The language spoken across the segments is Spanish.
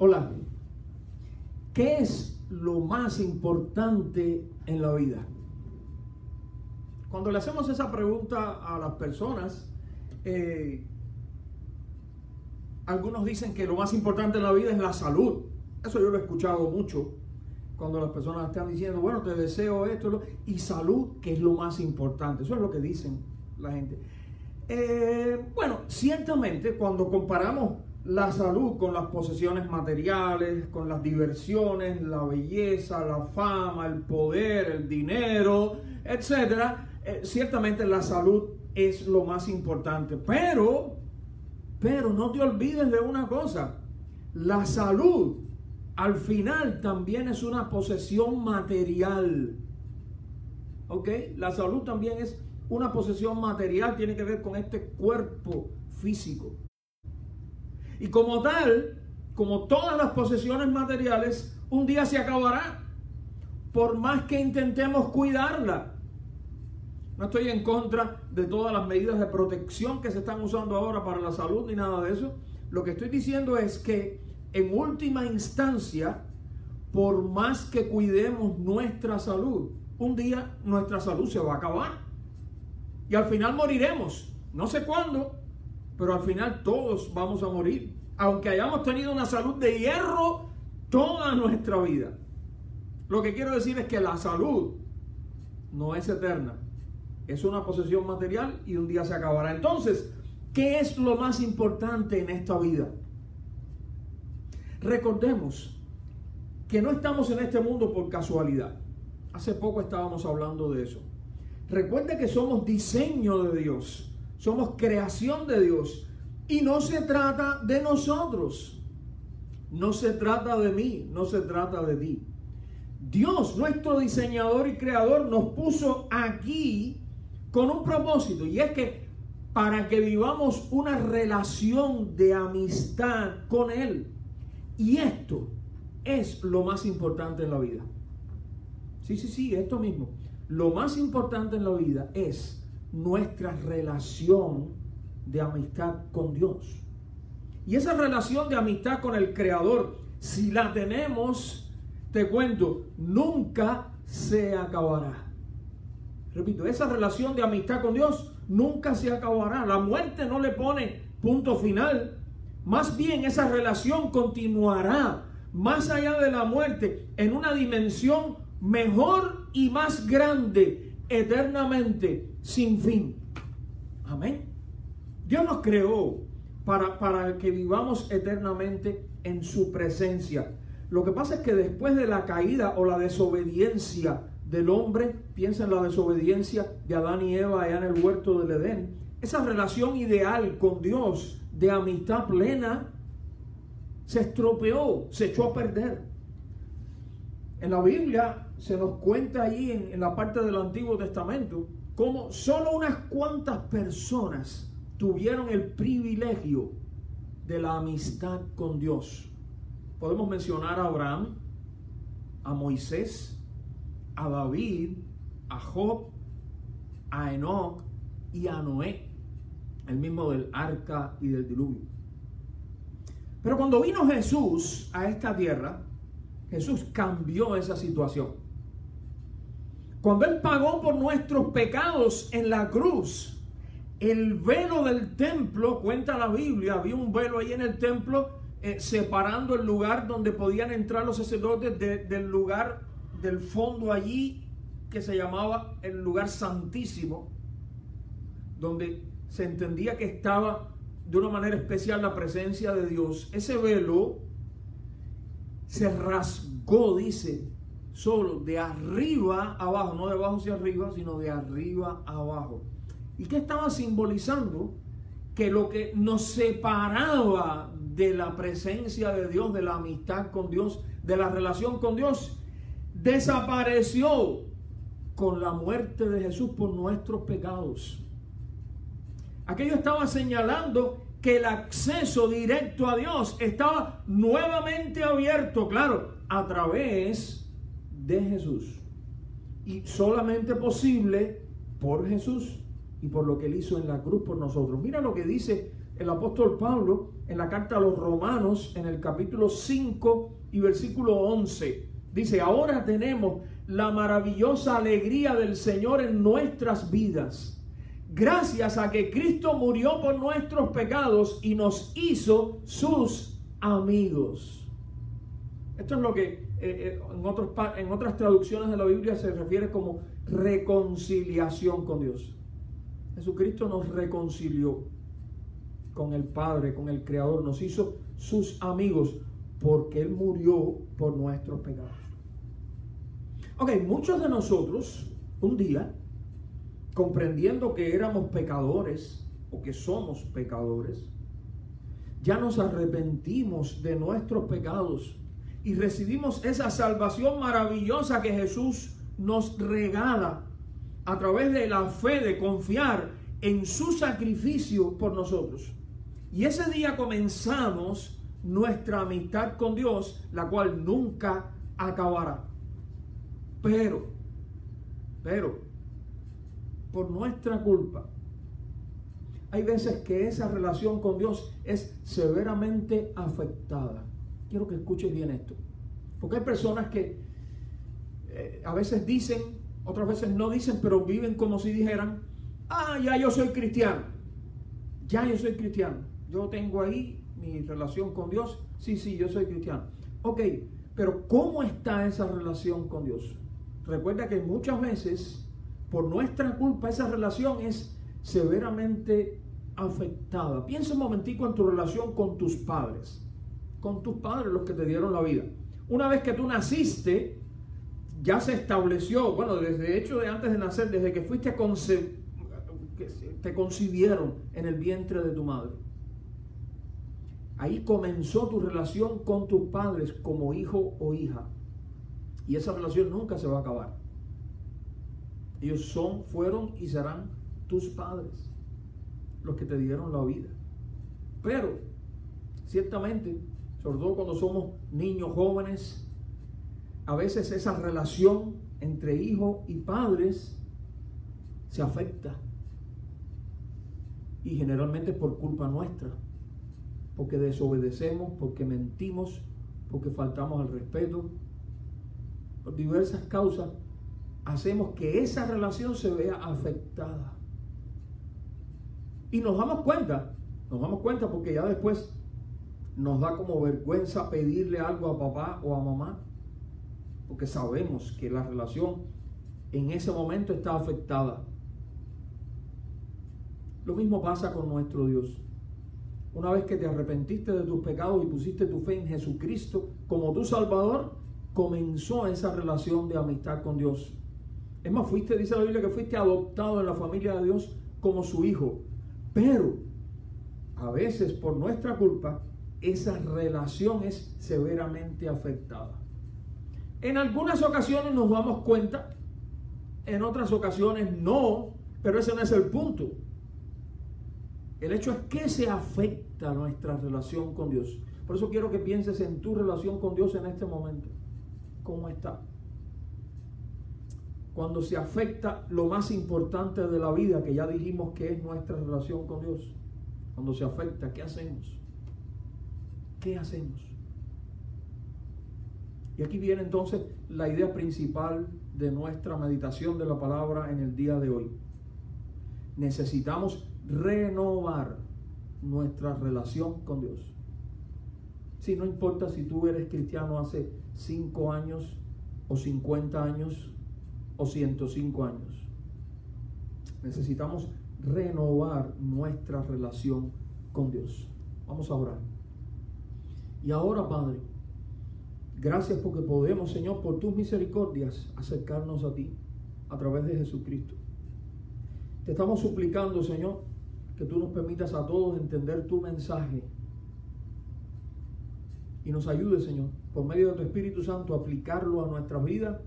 Hola. ¿Qué es lo más importante en la vida? Cuando le hacemos esa pregunta a las personas, eh, algunos dicen que lo más importante en la vida es la salud. Eso yo lo he escuchado mucho cuando las personas están diciendo, bueno, te deseo esto, y salud, que es lo más importante. Eso es lo que dicen la gente. Eh, bueno, ciertamente cuando comparamos la salud con las posesiones materiales, con las diversiones, la belleza, la fama, el poder, el dinero, etcétera, eh, ciertamente la salud es lo más importante. Pero, pero no te olvides de una cosa, la salud al final también es una posesión material. ¿Ok? La salud también es una posesión material, tiene que ver con este cuerpo físico. Y como tal, como todas las posesiones materiales, un día se acabará. Por más que intentemos cuidarla. No estoy en contra de todas las medidas de protección que se están usando ahora para la salud ni nada de eso. Lo que estoy diciendo es que en última instancia, por más que cuidemos nuestra salud, un día nuestra salud se va a acabar. Y al final moriremos. No sé cuándo, pero al final todos vamos a morir. Aunque hayamos tenido una salud de hierro toda nuestra vida. Lo que quiero decir es que la salud no es eterna. Es una posesión material y un día se acabará. Entonces, ¿qué es lo más importante en esta vida? Recordemos que no estamos en este mundo por casualidad. Hace poco estábamos hablando de eso. Recuerde que somos diseño de Dios, somos creación de Dios y no se trata de nosotros, no se trata de mí, no se trata de ti. Dios, nuestro diseñador y creador, nos puso aquí con un propósito y es que para que vivamos una relación de amistad con Él. Y esto es lo más importante en la vida. Sí, sí, sí, esto mismo. Lo más importante en la vida es nuestra relación de amistad con Dios. Y esa relación de amistad con el Creador, si la tenemos, te cuento, nunca se acabará. Repito, esa relación de amistad con Dios nunca se acabará. La muerte no le pone punto final. Más bien esa relación continuará más allá de la muerte en una dimensión mejor y más grande eternamente sin fin. Amén. Dios nos creó para, para que vivamos eternamente en su presencia. Lo que pasa es que después de la caída o la desobediencia del hombre, piensa en la desobediencia de Adán y Eva allá en el huerto del Edén, esa relación ideal con Dios de amistad plena se estropeó, se echó a perder. En la Biblia se nos cuenta allí en, la parte del Antiguo Testamento como solo unas cuantas personas tuvieron el privilegio de la amistad con Dios. Podemos mencionar a Abraham, a Moisés, a David, a Job, a Enoch y a Noé el mismo del arca y del diluvio. Pero cuando vino Jesús a esta tierra, Jesús cambió esa situación. Cuando Él pagó por nuestros pecados en la cruz, el velo del templo, cuenta la Biblia, había un velo ahí en el templo eh, separando el lugar donde podían entrar los sacerdotes del lugar del fondo allí que se llamaba el lugar santísimo, donde se entendía que estaba de una manera especial la presencia de Dios, ese velo se rasgó, dice, solo de arriba abajo, no de abajo hacia arriba, sino de arriba abajo. ¿Y qué estaba simbolizando? Que lo que nos separaba de la presencia de Dios, de la amistad con Dios, de la relación con Dios, desapareció con la muerte de Jesús por nuestros pecados. Aquello estaba señalando que el acceso directo a Dios estaba nuevamente abierto, claro, a través de Jesús. Y solamente posible por Jesús y por lo que él hizo en la cruz por nosotros. Mira lo que dice el apóstol Pablo en la carta a los romanos, en el capítulo 5 y versículo 11. Dice, ahora tenemos la maravillosa alegría del Señor en nuestras vidas. Gracias a que Cristo murió por nuestros pecados y nos hizo sus amigos. Esto es lo que eh, eh, en, en otras traducciones de la Biblia se refiere como reconciliación con Dios. Jesucristo nos reconcilió con el Padre, con el Creador, nos hizo sus amigos porque Él murió por nuestros pecados. Ok, muchos de nosotros un día, comprendiendo que éramos pecadores o que somos pecadores, ya nos arrepentimos de nuestros pecados y recibimos esa salvación maravillosa que Jesús nos regala a través de la fe, de confiar en su sacrificio por nosotros. Y ese día comenzamos nuestra amistad con Dios, la cual nunca acabará. Pero, pero, por nuestra culpa, hay veces que esa relación con Dios es severamente afectada. Quiero que escuches bien esto. Porque hay personas que eh, a veces dicen, otras veces no dicen, pero viven como si dijeran, ah, ya yo soy cristiano. Ya yo soy cristiano. Yo tengo ahí mi relación con Dios. Sí, sí, yo soy cristiano. Ok, pero ¿cómo está esa relación con Dios? Recuerda que muchas veces, por nuestra culpa, esa relación es severamente afectada. Piensa un momentico en tu relación con tus padres, con tus padres, los que te dieron la vida. Una vez que tú naciste, ya se estableció, bueno, desde hecho de antes de nacer, desde que fuiste conce te concibieron en el vientre de tu madre. Ahí comenzó tu relación con tus padres como hijo o hija. Y esa relación nunca se va a acabar. Ellos son, fueron y serán tus padres, los que te dieron la vida. Pero, ciertamente, sobre todo cuando somos niños jóvenes, a veces esa relación entre hijo y padres se afecta. Y generalmente por culpa nuestra, porque desobedecemos, porque mentimos, porque faltamos al respeto, por diversas causas, hacemos que esa relación se vea afectada. Y nos damos cuenta, nos damos cuenta porque ya después nos da como vergüenza pedirle algo a papá o a mamá, porque sabemos que la relación en ese momento está afectada. Lo mismo pasa con nuestro Dios. Una vez que te arrepentiste de tus pecados y pusiste tu fe en Jesucristo como tu Salvador, comenzó esa relación de amistad con Dios. Es más, fuiste, dice la Biblia, que fuiste adoptado en la familia de Dios como su hijo. Pero a veces por nuestra culpa esa relación es severamente afectada. En algunas ocasiones nos damos cuenta, en otras ocasiones no, pero ese no es el punto. El hecho es que se afecta nuestra relación con Dios. Por eso quiero que pienses en tu relación con Dios en este momento. ¿Cómo está? Cuando se afecta lo más importante de la vida, que ya dijimos que es nuestra relación con Dios. Cuando se afecta, ¿qué hacemos? ¿Qué hacemos? Y aquí viene entonces la idea principal de nuestra meditación de la palabra en el día de hoy. Necesitamos renovar nuestra relación con Dios. Si no importa si tú eres cristiano hace 5 años o 50 años o 105 años. Necesitamos renovar nuestra relación con Dios. Vamos a orar. Y ahora, Padre, gracias porque podemos, Señor, por tus misericordias, acercarnos a ti a través de Jesucristo. Te estamos suplicando, Señor, que tú nos permitas a todos entender tu mensaje y nos ayude, Señor, por medio de tu Espíritu Santo, a aplicarlo a nuestras vidas,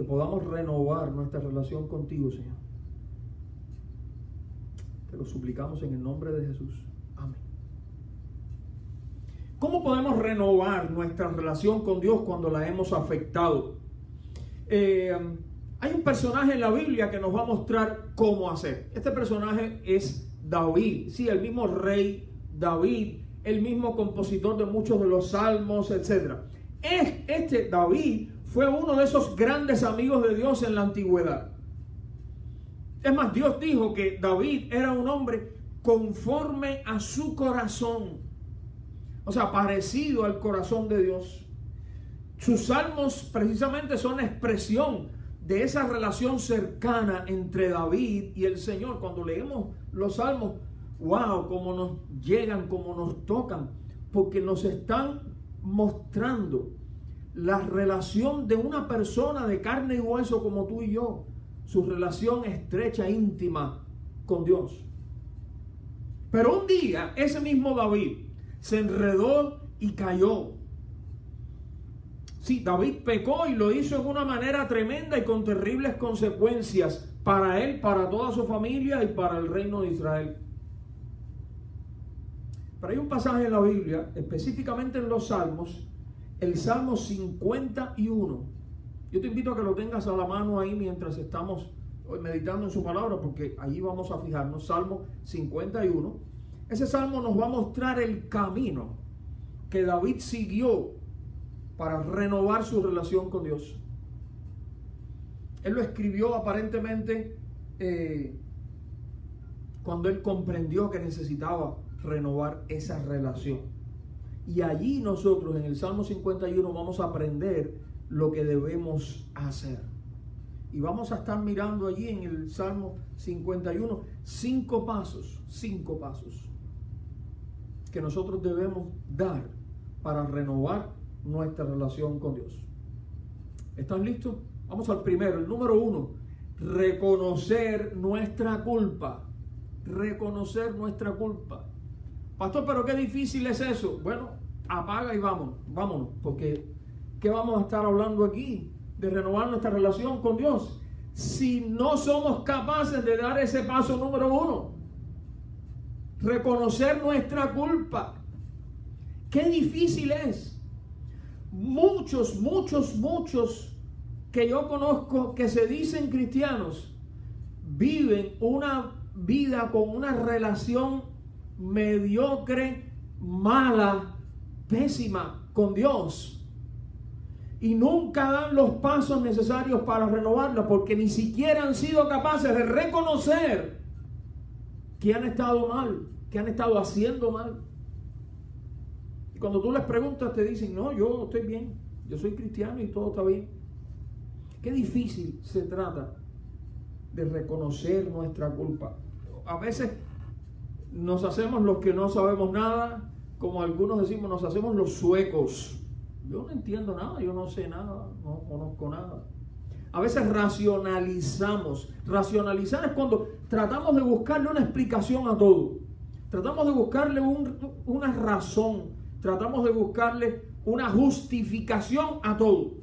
que podamos renovar nuestra relación contigo, Señor. Te lo suplicamos en el nombre de Jesús. Amén. ¿Cómo podemos renovar nuestra relación con Dios cuando la hemos afectado? Eh, hay un personaje en la Biblia que nos va a mostrar cómo hacer. Este personaje es David, sí, el mismo rey David, el mismo compositor de muchos de los salmos, etc. Este David fue uno de esos grandes amigos de Dios en la antigüedad. Es más, Dios dijo que David era un hombre conforme a su corazón. O sea, parecido al corazón de Dios. Sus salmos precisamente son expresión de esa relación cercana entre David y el Señor. Cuando leemos los salmos, wow, cómo nos llegan, cómo nos tocan, porque nos están mostrando la relación de una persona de carne y hueso como tú y yo, su relación estrecha, íntima con Dios. Pero un día ese mismo David se enredó y cayó. Sí, David pecó y lo hizo en una manera tremenda y con terribles consecuencias para él, para toda su familia y para el reino de Israel. Pero hay un pasaje en la Biblia, específicamente en los Salmos, el Salmo 51. Yo te invito a que lo tengas a la mano ahí mientras estamos meditando en su palabra, porque ahí vamos a fijarnos. Salmo 51. Ese salmo nos va a mostrar el camino que David siguió para renovar su relación con Dios. Él lo escribió aparentemente eh, cuando él comprendió que necesitaba renovar esa relación. Y allí nosotros en el Salmo 51 vamos a aprender lo que debemos hacer. Y vamos a estar mirando allí en el Salmo 51 cinco pasos, cinco pasos que nosotros debemos dar para renovar nuestra relación con Dios. ¿Están listos? Vamos al primero, el número uno, reconocer nuestra culpa. Reconocer nuestra culpa. Pastor, pero qué difícil es eso. Bueno, apaga y vamos, vámonos, porque ¿qué vamos a estar hablando aquí? De renovar nuestra relación con Dios. Si no somos capaces de dar ese paso número uno, reconocer nuestra culpa. Qué difícil es. Muchos, muchos, muchos que yo conozco que se dicen cristianos viven una vida con una relación mediocre, mala, pésima con Dios. Y nunca dan los pasos necesarios para renovarla porque ni siquiera han sido capaces de reconocer que han estado mal, que han estado haciendo mal. Y cuando tú les preguntas te dicen, no, yo estoy bien, yo soy cristiano y todo está bien. Qué difícil se trata de reconocer nuestra culpa. A veces nos hacemos los que no sabemos nada, como algunos decimos, nos hacemos los suecos. Yo no entiendo nada, yo no sé nada, no conozco nada. A veces racionalizamos. Racionalizar es cuando tratamos de buscarle una explicación a todo. Tratamos de buscarle una razón. Tratamos de buscarle una justificación a todo.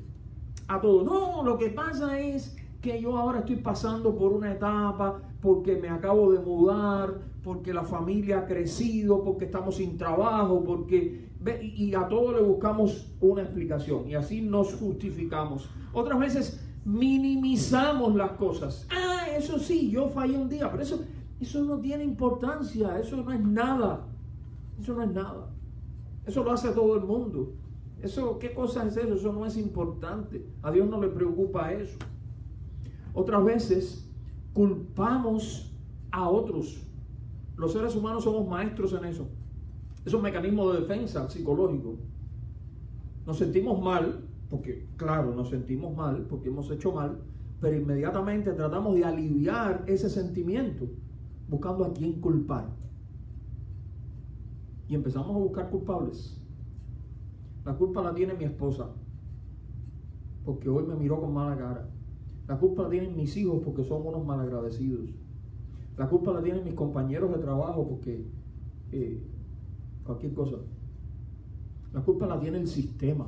A todo. No, lo que pasa es que yo ahora estoy pasando por una etapa porque me acabo de mudar, porque la familia ha crecido, porque estamos sin trabajo, porque... Y a todo le buscamos una explicación y así nos justificamos. Otras veces minimizamos las cosas. Ah, eso sí, yo fallé un día, pero eso, eso no tiene importancia, eso no es nada. Eso no es nada. Eso lo hace todo el mundo. Eso, ¿qué cosa es eso? Eso no es importante. A Dios no le preocupa eso. Otras veces culpamos a otros los seres humanos somos maestros en eso. Es un mecanismo de defensa psicológico. Nos sentimos mal, porque claro, nos sentimos mal porque hemos hecho mal, pero inmediatamente tratamos de aliviar ese sentimiento buscando a quién culpar. Y empezamos a buscar culpables. La culpa la tiene mi esposa, porque hoy me miró con mala cara. La culpa la tienen mis hijos porque son unos malagradecidos. La culpa la tienen mis compañeros de trabajo porque eh, cualquier cosa. La culpa la tiene el sistema.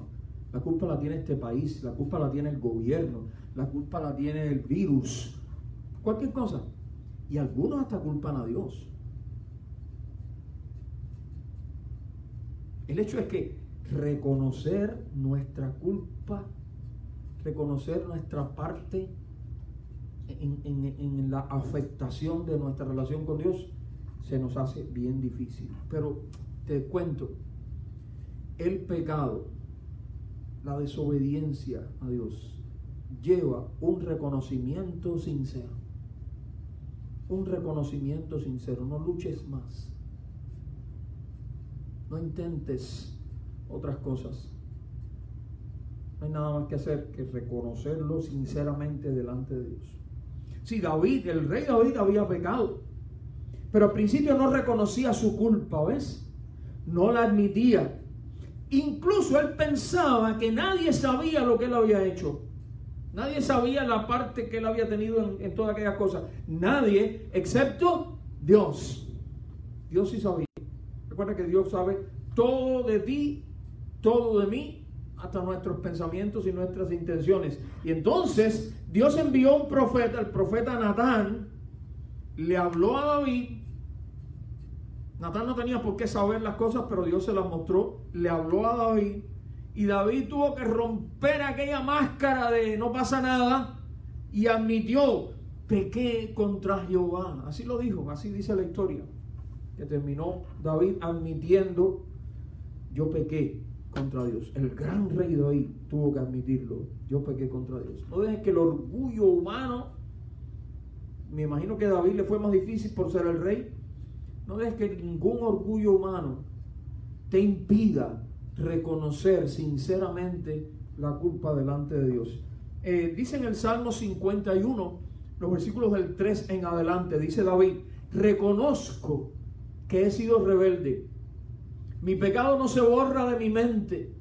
La culpa la tiene este país. La culpa la tiene el gobierno. La culpa la tiene el virus. Cualquier cosa. Y algunos hasta culpan a Dios. El hecho es que reconocer nuestra culpa, reconocer nuestra parte en, la afectación de nuestra relación con Dios se nos hace bien difícil. Pero te cuento, el pecado, la desobediencia a Dios, lleva un reconocimiento sincero. Un reconocimiento sincero. No luches más. No intentes otras cosas. No hay nada más que hacer que reconocerlo sinceramente delante de Dios. Si David, el rey David había pecado, pero al principio no reconocía su culpa, ¿ves? No la admitía. Incluso él pensaba que nadie sabía lo que él había hecho. Nadie sabía la parte que él había tenido en, en todas aquellas cosas. Nadie, excepto Dios. Dios sí sabía. Recuerda que Dios sabe todo de ti, todo de mí, hasta nuestros pensamientos y nuestras intenciones. Y entonces Dios envió un profeta, el profeta Natán, le habló a David. Natán no tenía por qué saber las cosas, pero Dios se las mostró. Le habló a David. Y David tuvo que romper aquella máscara de no pasa nada y admitió, pequé contra Jehová. Así lo dijo, así dice la historia. Que terminó David admitiendo, yo pequé contra Dios. El gran rey David tuvo que admitirlo. Yo pequé contra Dios. No dejes que el orgullo humano, me imagino que David le fue más difícil por ser el rey. No dejes que ningún orgullo humano te impida reconocer sinceramente la culpa delante de Dios. Eh, dice en el Salmo 51, los versículos del 3 en adelante, dice David, reconozco que he sido rebelde mi pecado no se borra de mi mente.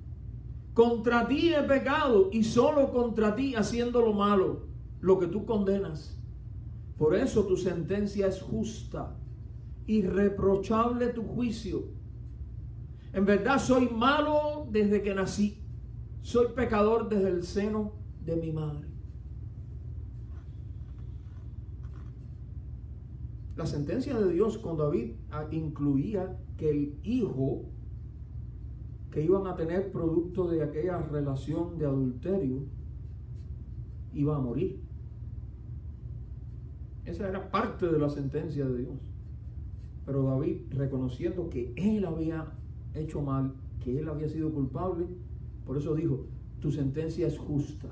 Contra ti he pecado y solo contra ti haciendo lo malo, lo que tú condenas. Por eso tu sentencia es justa, irreprochable tu juicio. En verdad soy malo desde que nací. Soy pecador desde el seno de mi madre. La sentencia de Dios con David ah, incluía que el hijo que iban a tener producto de aquella relación de adulterio iba a morir. Esa era parte de la sentencia de Dios. Pero David, reconociendo que él había hecho mal, que él había sido culpable, por eso dijo, tu sentencia es justa.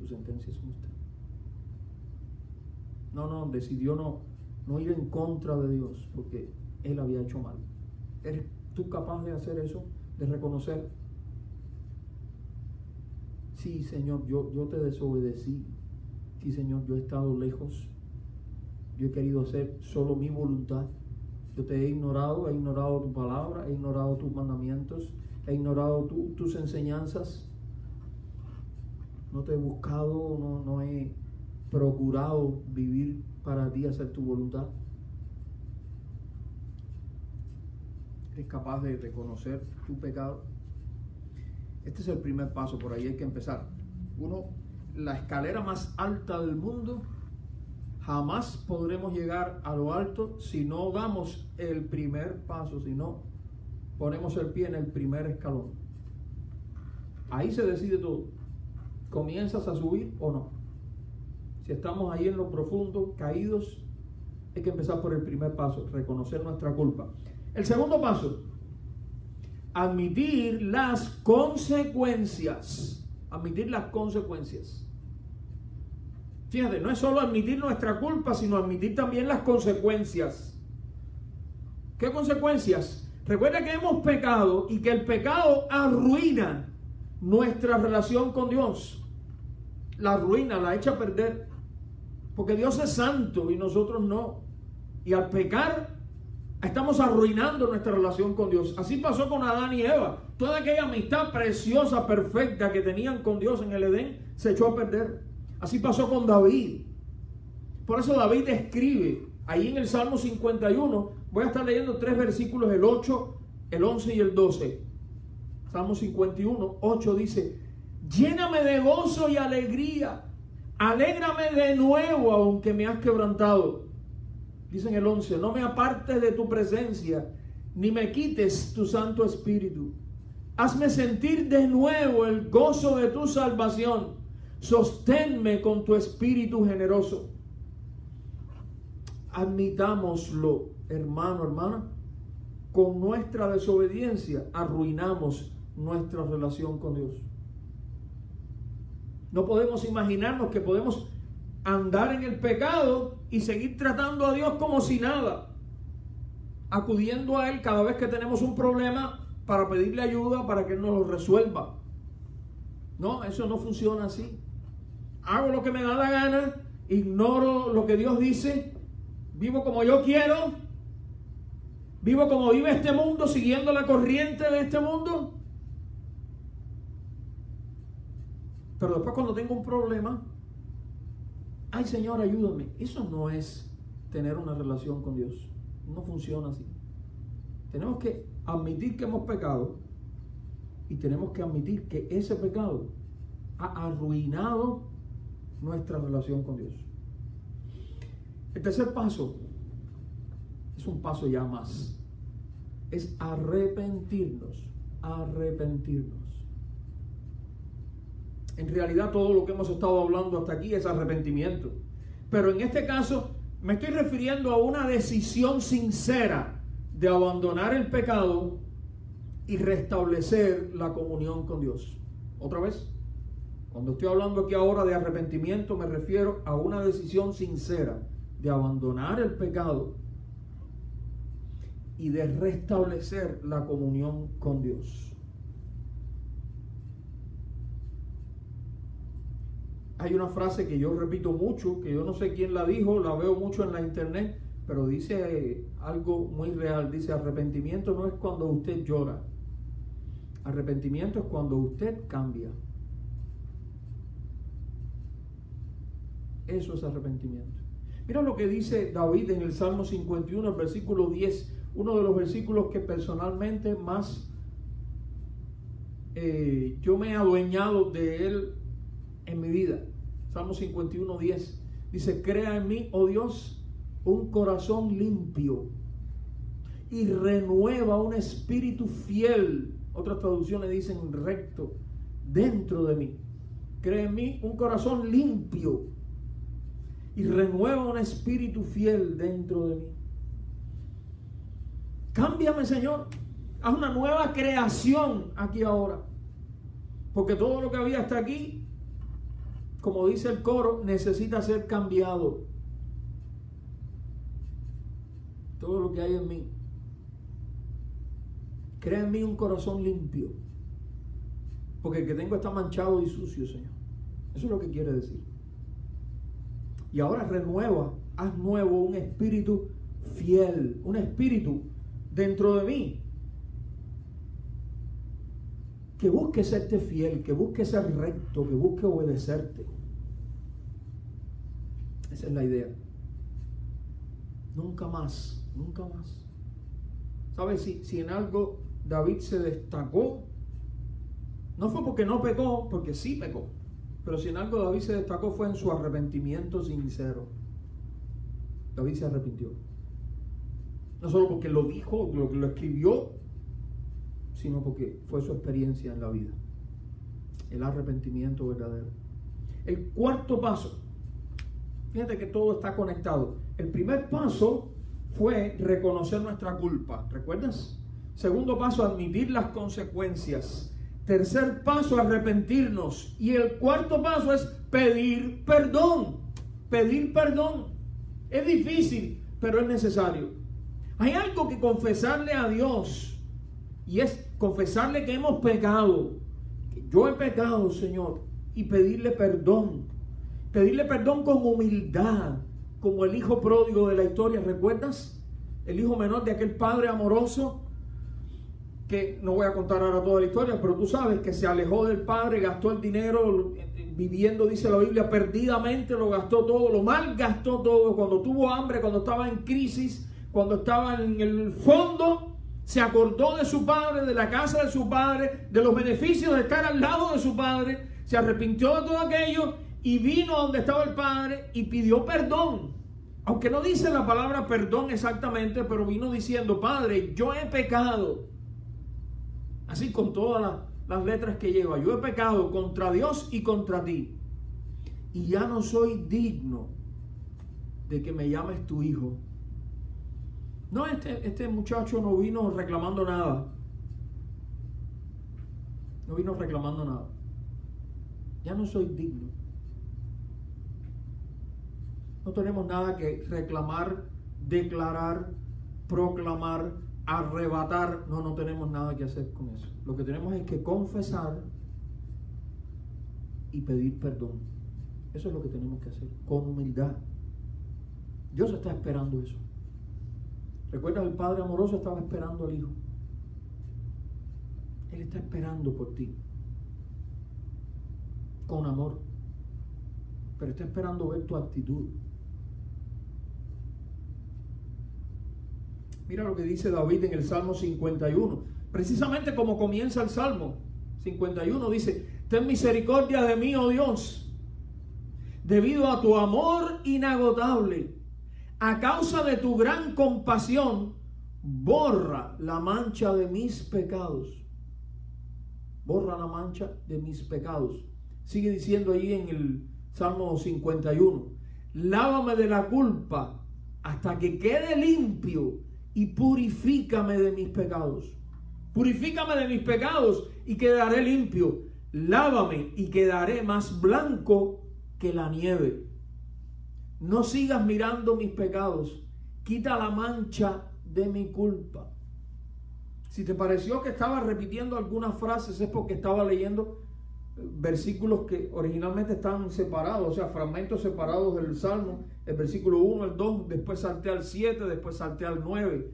Tu sentencia es justa. No, no, decidió no, no ir en contra de Dios, porque él había hecho mal. ¿Eres tú capaz de hacer eso? De reconocer, sí Señor, yo, yo te desobedecí. Sí Señor, yo he estado lejos. Yo he querido hacer solo mi voluntad. Yo te he ignorado, he ignorado tu palabra, he ignorado tus mandamientos, he ignorado tus enseñanzas. No te he buscado, no, no he procurado vivir para ti, hacer tu voluntad. es capaz de reconocer tu pecado. Este es el primer paso, por ahí hay que empezar. Uno, la escalera más alta del mundo, jamás podremos llegar a lo alto si no damos el primer paso, si no ponemos el pie en el primer escalón. Ahí se decide todo. ¿Comienzas a subir o no? Si estamos ahí en lo profundo, caídos, hay que empezar por el primer paso, reconocer nuestra culpa. El segundo paso, admitir las consecuencias. Admitir las consecuencias. Fíjate, no es solo admitir nuestra culpa, sino admitir también las consecuencias. ¿Qué consecuencias? Recuerda que hemos pecado y que el pecado arruina nuestra relación con Dios. La arruina, la echa a perder. Porque Dios es santo y nosotros no. Y al pecar Estamos arruinando nuestra relación con Dios. Así pasó con Adán y Eva. Toda aquella amistad preciosa, perfecta que tenían con Dios en el Edén, se echó a perder. Así pasó con David. Por eso David escribe ahí en el Salmo 51. Voy a estar leyendo tres versículos, el 8, el 11 y el 12. Salmo 51, 8 dice, lléname de gozo y alegría. Alégrame de nuevo aunque me has quebrantado Dice en el 11, no me apartes de tu presencia, ni me quites tu Santo Espíritu. Hazme sentir de nuevo el gozo de tu salvación. Sosténme con tu espíritu generoso. admitámoslo, hermano, hermana, con nuestra desobediencia arruinamos nuestra relación con Dios. No podemos imaginarnos que podemos andar en el pecado y seguir tratando a Dios como si nada, acudiendo a Él cada vez que tenemos un problema para pedirle ayuda para que Él nos lo resuelva. No, eso no funciona así. Hago lo que me da la gana, ignoro lo que Dios dice, vivo como yo quiero, vivo como vive este mundo, siguiendo la corriente de este mundo. Pero después cuando tengo un problema, ay Señor, ayúdame. Eso no es tener una relación con Dios. No funciona así. Tenemos que admitir que hemos pecado y tenemos que admitir que ese pecado ha arruinado nuestra relación con Dios. El tercer paso es un paso ya más. Es arrepentirnos. Arrepentirnos. En realidad todo lo que hemos estado hablando hasta aquí es arrepentimiento. Pero en este caso me estoy refiriendo a una decisión sincera de abandonar el pecado y restablecer la comunión con Dios. Otra vez, cuando estoy hablando aquí ahora de arrepentimiento me refiero a una decisión sincera de abandonar el pecado y de restablecer la comunión con Dios. Hay una frase que yo repito mucho, que yo no sé quién la dijo, la veo mucho en la internet, pero dice algo muy real. Dice, arrepentimiento no es cuando usted llora. Arrepentimiento es cuando usted cambia. Eso es arrepentimiento. Mira lo que dice David en el Salmo 51, el versículo 10, uno de los versículos que personalmente más eh, yo me he adueñado de él en mi vida. Salmo 51, 10. Dice, crea en mí, oh Dios, un corazón limpio y renueva un espíritu fiel. Otras traducciones dicen recto dentro de mí. Crea en mí un corazón limpio y renueva un espíritu fiel dentro de mí. Cámbiame, Señor. Haz una nueva creación aquí ahora. Porque todo lo que había hasta aquí como dice el coro, necesita ser cambiado. Todo lo que hay en mí. Crea en mí un corazón limpio. Porque el que tengo está manchado y sucio, Señor. Eso es lo que quiere decir. Y ahora renueva, haz nuevo un espíritu fiel, un espíritu dentro de mí. Que busque serte fiel, que busque ser recto, que busque obedecerte. Esa es la idea. Nunca más, nunca más. ¿Sabes? Si, si en algo David se destacó, no fue porque no pecó, porque sí pecó. Pero si en algo David se destacó fue en su arrepentimiento sincero. David se arrepintió. No solo porque lo dijo, lo, lo escribió, sino porque fue su experiencia en la vida. El arrepentimiento verdadero. El cuarto paso Fíjate que todo está conectado. El primer paso fue reconocer nuestra culpa, ¿recuerdas? Segundo paso, admitir las consecuencias. Tercer paso, arrepentirnos. Y el cuarto paso es pedir perdón. Pedir perdón. Es difícil, pero es necesario. Hay algo que confesarle a Dios. Y es confesarle que hemos pecado. Yo he pecado, Señor. Y pedirle perdón. Pedirle perdón con humildad, como el hijo pródigo de la historia, ¿recuerdas? El hijo menor de aquel padre amoroso, que no voy a contar ahora toda la historia, pero tú sabes que se alejó del padre, gastó el dinero, viviendo, dice la Biblia, perdidamente lo gastó todo, lo mal gastó todo, cuando tuvo hambre, cuando estaba en crisis, cuando estaba en el fondo, se acordó de su padre, de la casa de su padre, de los beneficios de estar al lado de su padre, se arrepintió de todo aquello y vino donde estaba el Padre y pidió perdón. Aunque no dice la palabra perdón exactamente, pero vino diciendo, Padre, yo he pecado. Así con todas las, letras que lleva. Yo he pecado contra Dios y contra ti. Y ya no soy digno de que me llames tu hijo. No, este, este muchacho no vino reclamando nada. No vino reclamando nada. Ya no soy digno. No tenemos nada que reclamar, declarar, proclamar, arrebatar. No, no tenemos nada que hacer con eso. Lo que tenemos es que confesar y pedir perdón. Eso es lo que tenemos que hacer, con humildad. Dios está esperando eso. ¿Recuerdas? El Padre amoroso estaba esperando al Hijo. Él está esperando por ti. Con amor. Pero está esperando ver tu actitud. Mira lo que dice David en el Salmo 51. Precisamente como comienza el Salmo 51, dice, ten misericordia de mí, oh Dios, debido a tu amor inagotable, a causa de tu gran compasión, borra la mancha de mis pecados. Borra la mancha de mis pecados. Sigue diciendo ahí en el Salmo 51, lávame de la culpa hasta que quede limpio y purifícame de mis pecados. Purifícame de mis pecados y quedaré limpio. Lávame y quedaré más blanco que la nieve. No sigas mirando mis pecados. Quita la mancha de mi culpa. Si te pareció que estaba repitiendo algunas frases es porque estaba leyendo eh, versículos que originalmente están separados, o sea, fragmentos separados del Salmo, el versículo 1, el 2, después salté al 7, después salté al 9.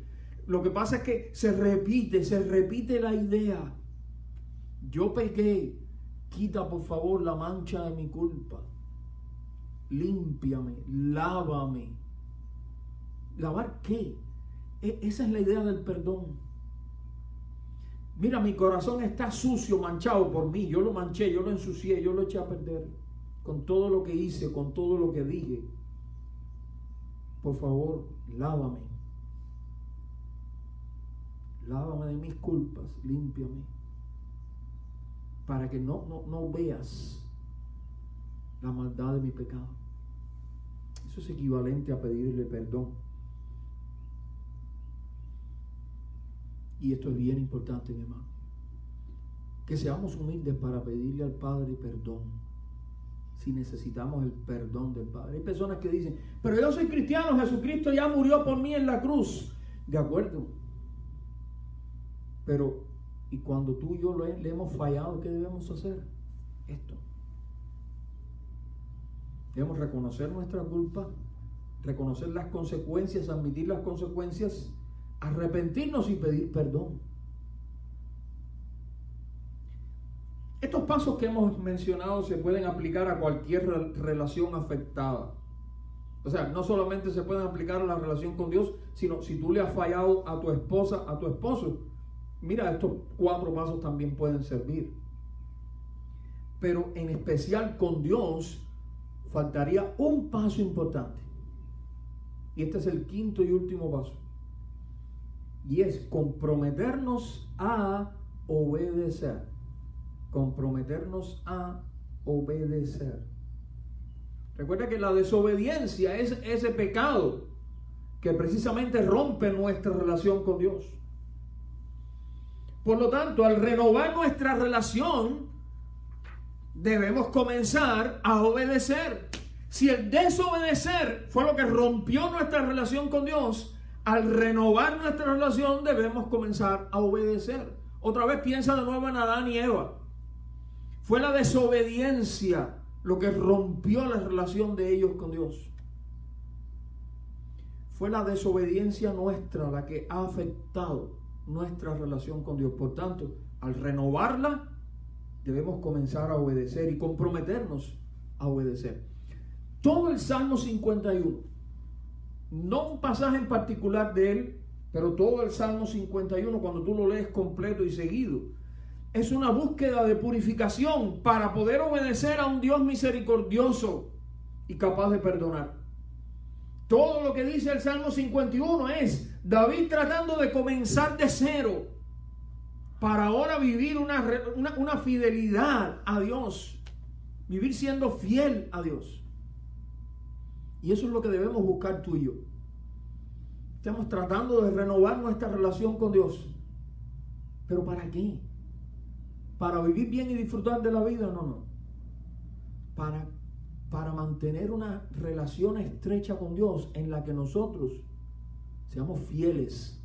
Lo que pasa es que se repite, se repite la idea. Yo pequé, quita por favor la mancha de mi culpa límpiame, lávame. ¿Lavar qué? E, esa es la idea del perdón. Mira, mi corazón está sucio, manchado por mí. Yo lo manché, yo lo ensucié, yo lo eché a perder. Con todo lo que hice, con todo lo que dije. Por favor, lávame. Lávame de mis culpas, límpiame. Para que no, no, no veas la maldad de mi pecado. Eso es equivalente a pedirle perdón. Y esto es bien importante, mi hermano. Que seamos humildes para pedirle al Padre perdón. Si necesitamos el perdón del Padre. Hay personas que dicen, pero yo soy cristiano, Jesucristo ya murió por mí en la cruz. De acuerdo. Pero, y cuando tú y yo le, hemos fallado, ¿qué debemos hacer? Esto. Debemos reconocer nuestra culpa, reconocer las consecuencias, admitir las consecuencias, arrepentirnos y pedir perdón. Estos pasos que hemos mencionado se pueden aplicar a cualquier relación afectada. O sea, no solamente se pueden aplicar a la relación con Dios, sino si tú le has fallado a tu esposa, a tu esposo, mira, estos cuatro pasos también pueden servir. Pero en especial con Dios, faltaría un paso importante. Y este es el quinto y último paso. Y es comprometernos a obedecer. Comprometernos a obedecer. Recuerda que la desobediencia es ese pecado que precisamente rompe nuestra relación con Dios. Por lo tanto, al renovar nuestra relación, debemos comenzar a obedecer. Si el desobedecer fue lo que rompió nuestra relación con Dios, al renovar nuestra relación debemos comenzar a obedecer. Otra vez piensa de nuevo en Adán y Eva. Fue la desobediencia lo que rompió la relación de ellos con Dios. Fue la desobediencia nuestra la que ha afectado nuestra relación con Dios. Por tanto, al renovarla, debemos comenzar a obedecer y comprometernos a obedecer. Todo el Salmo 51, no un pasaje en particular de él, pero todo el Salmo 51, cuando tú lo lees completo y seguido, es una búsqueda de purificación para poder obedecer a un Dios misericordioso y capaz de perdonar. Todo lo que dice el Salmo 51 es David tratando de comenzar de cero para ahora vivir una, una, fidelidad a Dios, vivir siendo fiel a Dios. Y eso es lo que debemos buscar tú y yo. Estamos tratando de renovar nuestra relación con Dios. ¿Pero para qué? ¿Para vivir bien y disfrutar de la vida? No, no. Para, para mantener una relación estrecha con Dios en la que nosotros seamos fieles.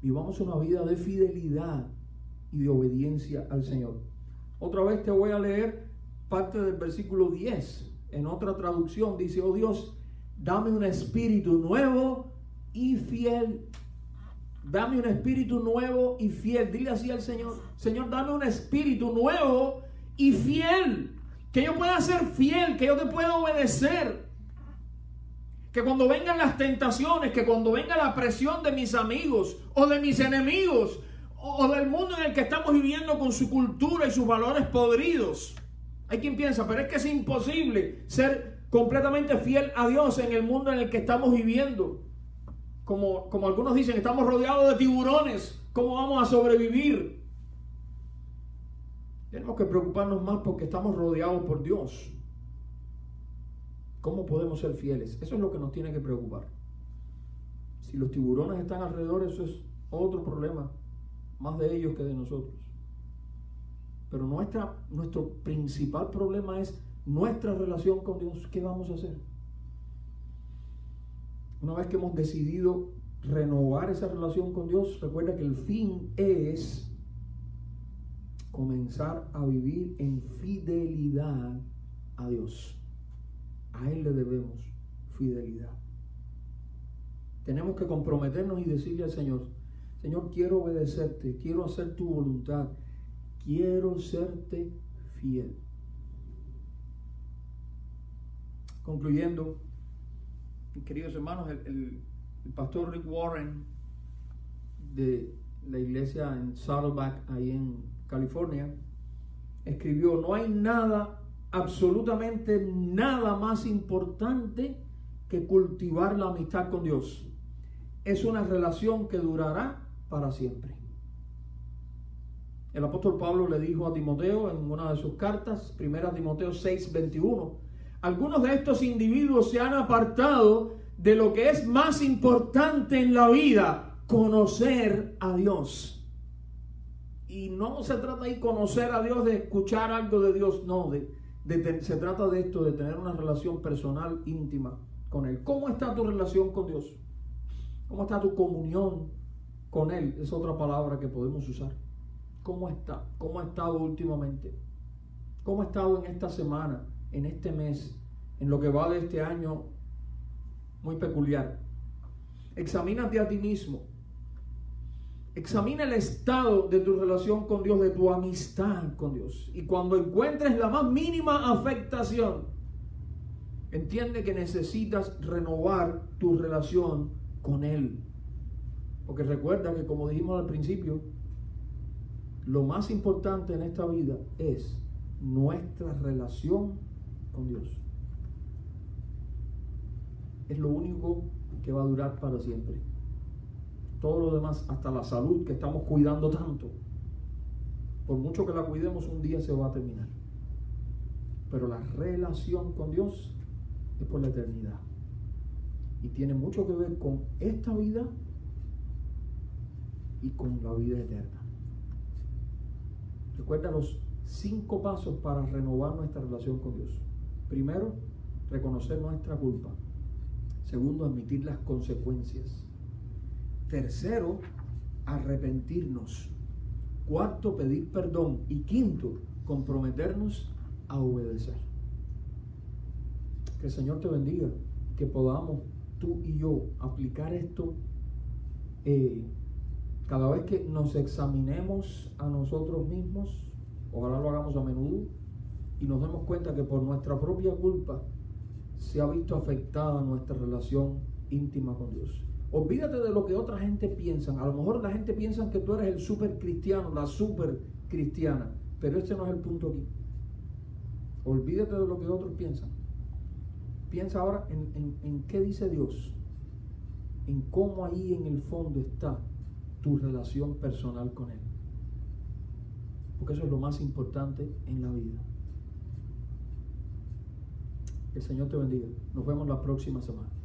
Vivamos una vida de fidelidad y de obediencia al Señor. Otra vez te voy a leer parte del versículo 10. En otra traducción dice, oh Dios, dame un espíritu nuevo y fiel. Dame un espíritu nuevo y fiel. Dile así al Señor, Señor, dame un espíritu nuevo y fiel. Que yo pueda ser fiel, que yo te pueda obedecer. Que cuando vengan las tentaciones, que cuando venga la presión de mis amigos o de mis enemigos o del mundo en el que estamos viviendo con su cultura y sus valores podridos. Hay quien piensa, pero es que es imposible ser completamente fiel a Dios en el mundo en el que estamos viviendo. Como, como algunos dicen, estamos rodeados de tiburones. ¿Cómo vamos a sobrevivir? Tenemos que preocuparnos más porque estamos rodeados por Dios. ¿Cómo podemos ser fieles? Eso es lo que nos tiene que preocupar. Si los tiburones están alrededor, eso es otro problema más de ellos que de nosotros. Pero nuestra, nuestro principal problema es nuestra relación con Dios. ¿Qué vamos a hacer? Una vez que hemos decidido renovar esa relación con Dios, recuerda que el fin es comenzar a vivir en fidelidad a Dios. A Él le debemos fidelidad. Tenemos que comprometernos y decirle al Señor, Señor, quiero obedecerte, quiero hacer tu voluntad, quiero serte fiel. Concluyendo, queridos hermanos, el, pastor Rick Warren de la iglesia en Saddleback, ahí en California, escribió, no hay nada, absolutamente nada más importante que cultivar la amistad con Dios. Es una relación que durará para siempre. El apóstol Pablo le dijo a Timoteo en una de sus cartas, primera Timoteo 6, 21, algunos de estos individuos se han apartado de lo que es más importante en la vida, conocer a Dios. Y no se trata de conocer a Dios, de escuchar algo de Dios, no, de, se trata de esto, de tener una relación personal íntima con Él. ¿Cómo está tu relación con Dios? ¿Cómo está tu comunión con Él es otra palabra que podemos usar. ¿Cómo está? ¿Cómo ha estado últimamente? ¿Cómo ha estado en esta semana, en este mes, en lo que va de este año muy peculiar? Examínate a ti mismo. Examina el estado de tu relación con Dios, de tu amistad con Dios. Y cuando encuentres la más mínima afectación, entiende que necesitas renovar tu relación con Él. Porque recuerda que como dijimos al principio, lo más importante en esta vida es nuestra relación con Dios. Es lo único que va a durar para siempre. Todo lo demás, hasta la salud que estamos cuidando tanto, por mucho que la cuidemos, un día se va a terminar. Pero la relación con Dios es por la eternidad. Y tiene mucho que ver con esta vida y con la vida eterna. Recuerda los cinco pasos para renovar nuestra relación con Dios. Primero, reconocer nuestra culpa. Segundo, admitir las consecuencias. Tercero, arrepentirnos. Cuarto, pedir perdón. Y quinto, comprometernos a obedecer. Que el Señor te bendiga, que podamos tú y yo aplicar esto eh, cada vez que nos examinemos a nosotros mismos, ojalá lo hagamos a menudo, y nos demos cuenta que por nuestra propia culpa se ha visto afectada nuestra relación íntima con Dios. Olvídate de lo que otra gente piensa. A lo mejor la gente piensa que tú eres el super cristiano, la super cristiana, pero este no es el punto aquí. Olvídate de lo que otros piensan. Piensa ahora en, en qué dice Dios, en cómo ahí en el fondo está tu relación personal con Él. Porque eso es lo más importante en la vida. El Señor te bendiga. Nos vemos la próxima semana.